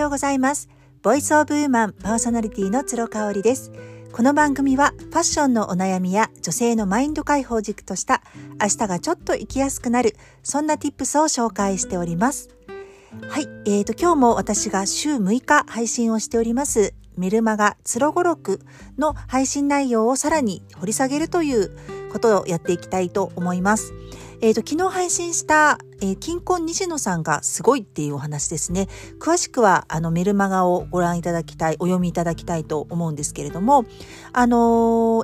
ようございます。ボイスオブウーマンパーソナリティの鶴香織です。この番組はファッションのお悩みや女性のマインド解放軸とした明日がちょっと生きやすくなるそんな tips を紹介しております。はい、えーと今日も私が週6日配信をしておりますメルマガつろごろくの配信内容をさらに掘り下げるということをやっていきたいと思います。えっ、ー、と、昨日配信した、えー、金婚西野さんがすごいっていうお話ですね。詳しくは、あの、メルマガをご覧いただきたい、お読みいただきたいと思うんですけれども、あの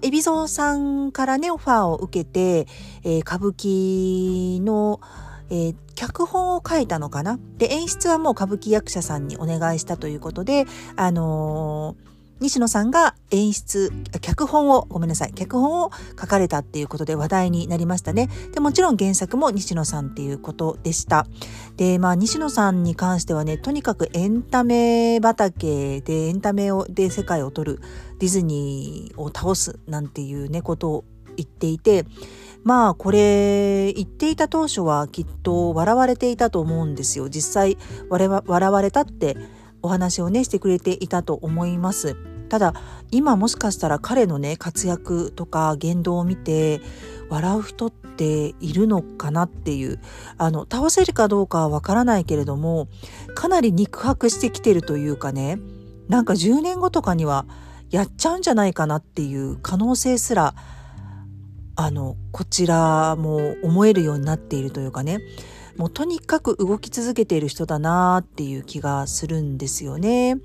ー、海老蔵さんからね、オファーを受けて、えー、歌舞伎の、えー、脚本を書いたのかな？で、演出はもう歌舞伎役者さんにお願いしたということで、あのー西野さんが演出、脚本を、ごめんなさい、脚本を書かれたっていうことで話題になりましたね。で、もちろん原作も西野さんっていうことでした。で、まあ、西野さんに関してはね、とにかくエンタメ畑で、エンタメをで世界を取るディズニーを倒すなんていうね、ことを言っていて、まあこれ言っていた当初はきっと笑われていたと思うんですよ。実際笑われたってお話をねしてくれていたと思います。ただ今もしかしたら彼のね活躍とか言動を見て笑う人っているのかなっていうあの倒せるかどうかはわからないけれどもかなり肉薄してきてるというかねなんか10年後とかにはやっちゃうんじゃないかなっていう可能性すらあのこちらも思えるようになっているというかねもうとにかく動き続けている人だなっていう気がするんですよね。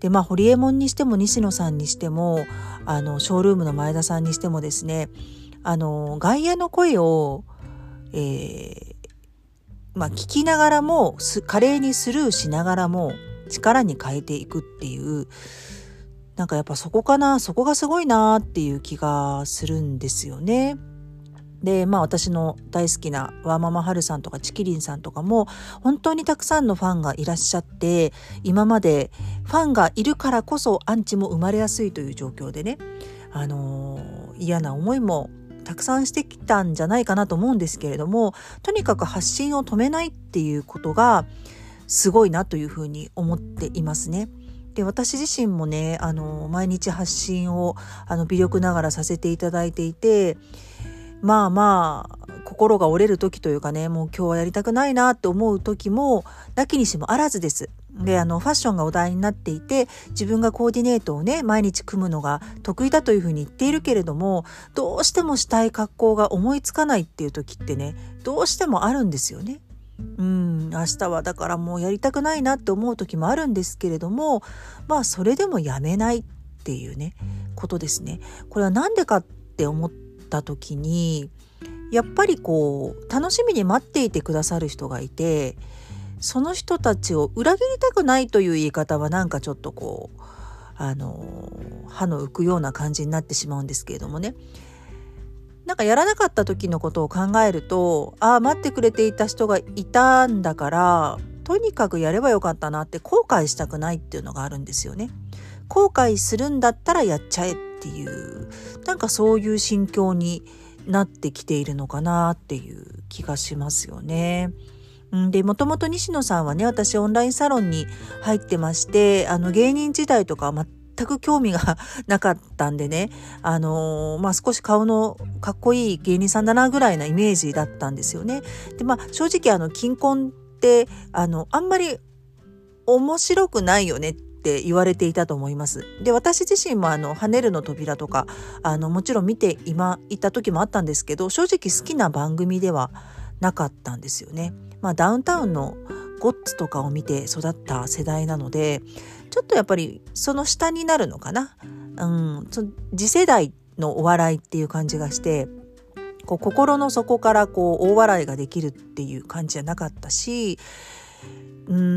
でまあ堀江門にしても西野さんにしてもあのショールームの前田さんにしてもですねあの外野の声を、えー、まあ、聞きながらも華麗にスルーしながらも力に変えていくっていうなんかやっぱそこかなそこがすごいなっていう気がするんですよね。で、まあ私の大好きなワーママハルさんとかチキリンさんとかも本当にたくさんのファンがいらっしゃって今までファンがいるからこそアンチも生まれやすいという状況でね、あのー、嫌な思いもたくさんしてきたんじゃないかなと思うんですけれどもとにかく発信を止めないっていうことがすごいなというふうに思っていますね。で私自身もねあの毎日発信をあの微力ながらさせていただいていてまあまあ心が折れる時というかねもう今日はやりたくないなって思う時もなきにしもあらずです。であのファッションがお題になっていて自分がコーディネートをね毎日組むのが得意だというふうに言っているけれどもどうしてもしたい格好が思いつかないっていう時ってねどうしてもあるんですよね。うん明日はだからもうやりたくないなって思う時もあるんですけれどもまあそれでもやめないっていうねことですね。これは何でかって思ってった時にやっぱりこう楽しみに待っていてくださる人がいてその人たちを裏切りたくないという言い方はなんかちょっとこうあの歯の浮くような感じになってしまうんですけれどもねなんかやらなかった時のことを考えるとああ待ってくれていた人がいたんだからとにかくやればよかったなって後悔したくないっていうのがあるんですよね。後悔するんだったらやっちゃえっていうなんかそういう心境になってきているのかなっていう気がしますよね。で、もともと西野さんはね、私オンラインサロンに入ってまして、あの芸人時代とか全く興味が なかったんでね、あのー、まあ、少し顔のかっこいい芸人さんだなぐらいなイメージだったんですよね。で、まあ、正直あの、金婚って、あの、あんまり面白くないよねっって言われていたと思います。で私自身もあの「跳ねるの扉」とかあのもちろん見て今いた時もあったんですけど正直好きな番組ではなかったんですよね。まあ、ダウンタウンのゴッツとかを見て育った世代なのでちょっとやっぱりその下になるのかな。うん、そ次世代のお笑いっていう感じがしてこう心の底からこう大笑いができるっていう感じじゃなかったしうん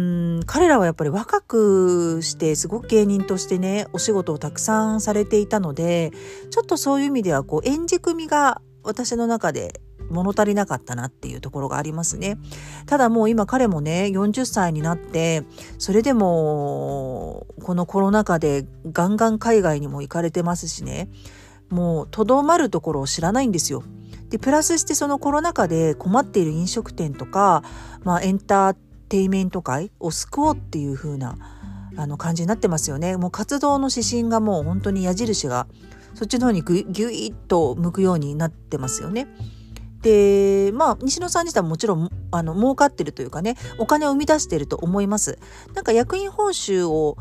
彼らはやっぱり若くしてすごく芸人としてねお仕事をたくさんされていたのでちょっとそういう意味ではこう演じ組みが私の中で物足りなかったなっていうところがありますね。ただもう今彼もね40歳になってそれでもこのコロナ禍でガンガン海外にも行かれてますしねもうとどまるところを知らないんですよ。でプラスしてそのコロナ禍で困っている飲食店とか、まあ、エンターテイメント界を救おうっていう風なあの感じになってますよね。もう活動の指針がもう本当に矢印がそっちの方にぐぎゅいっと向くようになってますよね。でまあ西野さん自体ももちろんあの儲かってるというかねお金を生み出してると思います。なんか役員報酬を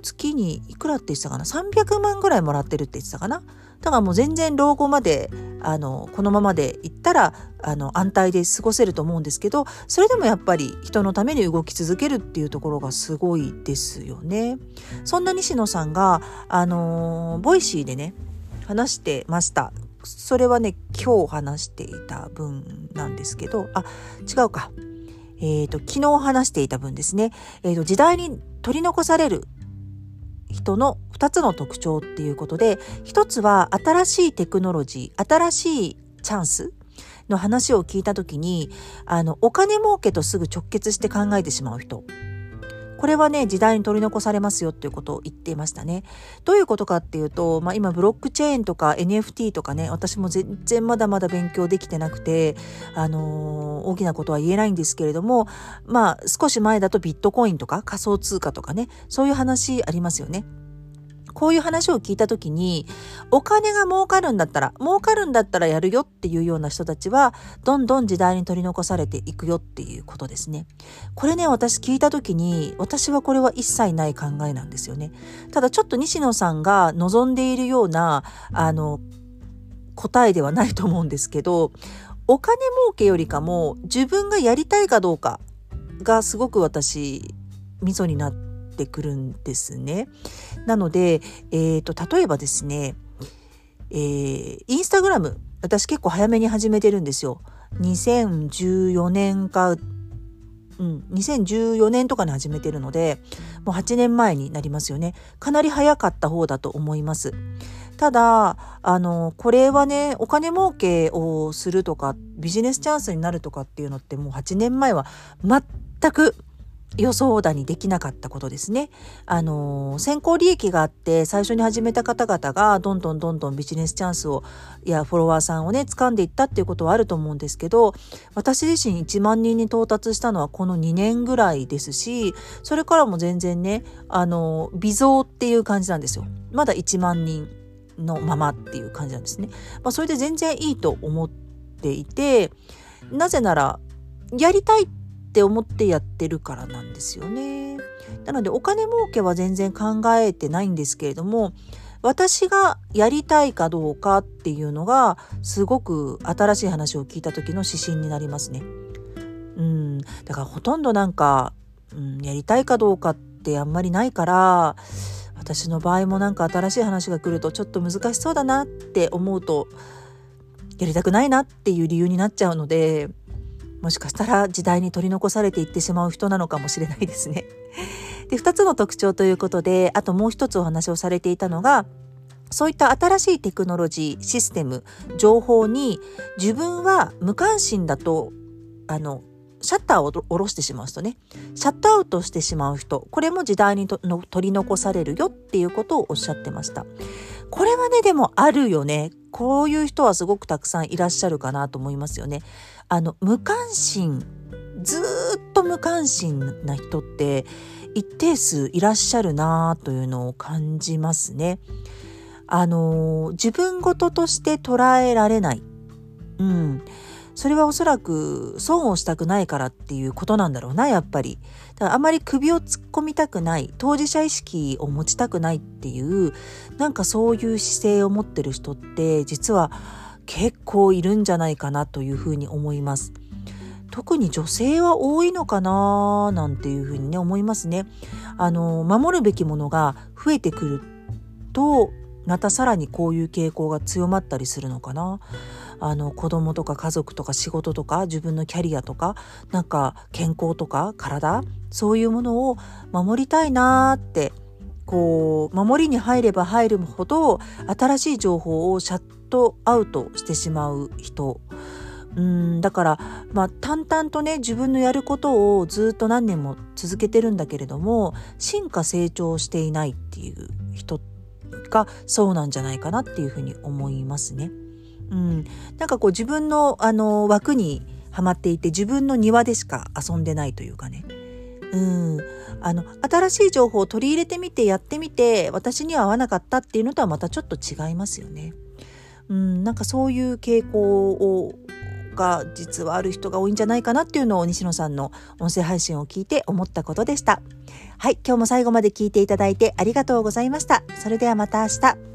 月にいくらって言ってたかな？300万ぐらいもらってるって言ってたかな？だからもう全然老後まであのこのままでいったらあの安泰で過ごせると思うんですけどそれでもやっぱり人のために動き続けるっていうところがすごいですよね。そんな西野さんがあの Voicy でね話してました。それはね今日話していた分なんですけどあ違うか。えーと、昨日話していた分ですね、えーと時代に取り残される人の2つの特徴っていうことで1つは新しいテクノロジー新しいチャンスの話を聞いた時にあのお金儲けとすぐ直結して考えてしまう人。これはね時代に取り残されますよっていうことを言っていましたね。どういうことかっていうと、まあ、今ブロックチェーンとか NFT とかね私も全然まだまだ勉強できてなくて、あのー、大きなことは言えないんですけれどもまあ少し前だとビットコインとか仮想通貨とかねそういう話ありますよね。こういう話を聞いた時にお金が儲かるんだったら儲かるんだったらやるよっていうような人たちはどんどん時代に取り残されていくよっていうことですね。これね私聞いた時に私はこれは一切ない考えなんですよね。ただちょっと西野さんが望んでいるようなあの答えではないと思うんですけどお金儲けよりかも自分がやりたいかどうかがすごく私味噌になっててくるんですね。なので、えーと、例えばですね、えー、インスタグラム私結構早めに始めてるんですよ。2014年か、うん、2014年とかに始めてるのでもう8年前になりますよね。かなり早かった方だと思います。ただあのこれはねお金儲けをするとかビジネスチャンスになるとかっていうのってもう8年前は全く予想だにできなかったことですね。あの先行利益があって最初に始めた方々がどんどんどんどんビジネスチャンスをやフォロワーさんをね掴んでいったっていうことはあると思うんですけど私自身1万人に到達したのはこの2年ぐらいですしそれからも全然ねあの微増っていう感じなんですよ。まだ1万人のままっていう感じなんですね。まあ、それで全然いいと思っていてなぜならやりたいってって思ってやってるからなんですよね。なのでお金儲けは全然考えてないんですけれども私がやりたいかどうかっていうのがすごく新しい話を聞いた時の指針になりますね。うん、だからほとんどなんか、うん、やりたいかどうかってあんまりないから私の場合もなんか新しい話が来るとちょっと難しそうだなって思うとやりたくないなっていう理由になっちゃうのでもしかしたら時代に取り残されていってしまう人なのかもしれないですね。で2つの特徴ということであともう一つお話をされていたのがそういった新しいテクノロジーシステム情報に自分は無関心だとあのシャッターを下ろしてしまう人ねシャットアウトしてしまう人これも時代に取り残されるよっていうことをおっしゃってましたこれはねでもあるよねこういう人はすごくたくさんいらっしゃるかなと思いますよねあの無関心ずっと無関心な人って一定数いらっしゃるなというのを感じますね。あの自分事として捉えられない。うん。それはおそらく損をしたくないからっていうことなんだろうな、やっぱり。だからあまり首を突っ込みたくない、当事者意識を持ちたくないっていう、なんかそういう姿勢を持ってる人って実は結構いるんじゃないかなというふうに思います。特に女性は多いのかななんていうふうにね思いますね。あの守るべきものが増えてくるとまたさらにこういう傾向が強まったりするのかな。あの子供とか家族とか仕事とか自分のキャリアとかなんか健康とか体そういうものを守りたいなってこう守りに入れば入るほど新しい情報をシャットアウトしてしまう人うんだから、まあ、淡々とね自分のやることをずっと何年も続けてるんだけれども進化成長していないっていう人がそうなんじゃないかなっていうふうに思いますね。うん、なんかこう自分のあの枠にはまっていて自分の庭でしか遊んでないというかねうんあの新しい情報を取り入れてみてやってみて私には合わなかったっていうのとはまたちょっと違いますよね。うん、なんかそういう傾向をが実はある人が多いんじゃないかなっていうのを西野さんの音声配信を聞いて思ったことでした。はい、今日も最後まで聞いていただいてありがとうございました。それではまた明日。